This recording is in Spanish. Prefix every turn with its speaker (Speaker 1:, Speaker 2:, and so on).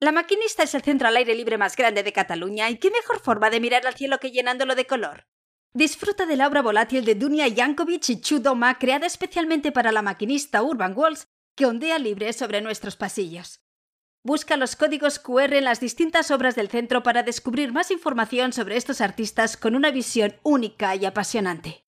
Speaker 1: La maquinista es el centro al aire libre más grande de Cataluña y qué mejor forma de mirar al cielo que llenándolo de color. Disfruta de la obra volátil de Dunia Jankovic y Chudoma creada especialmente para la maquinista Urban Walls que ondea libre sobre nuestros pasillos. Busca los códigos QR en las distintas obras del centro para descubrir más información sobre estos artistas con una visión única y apasionante.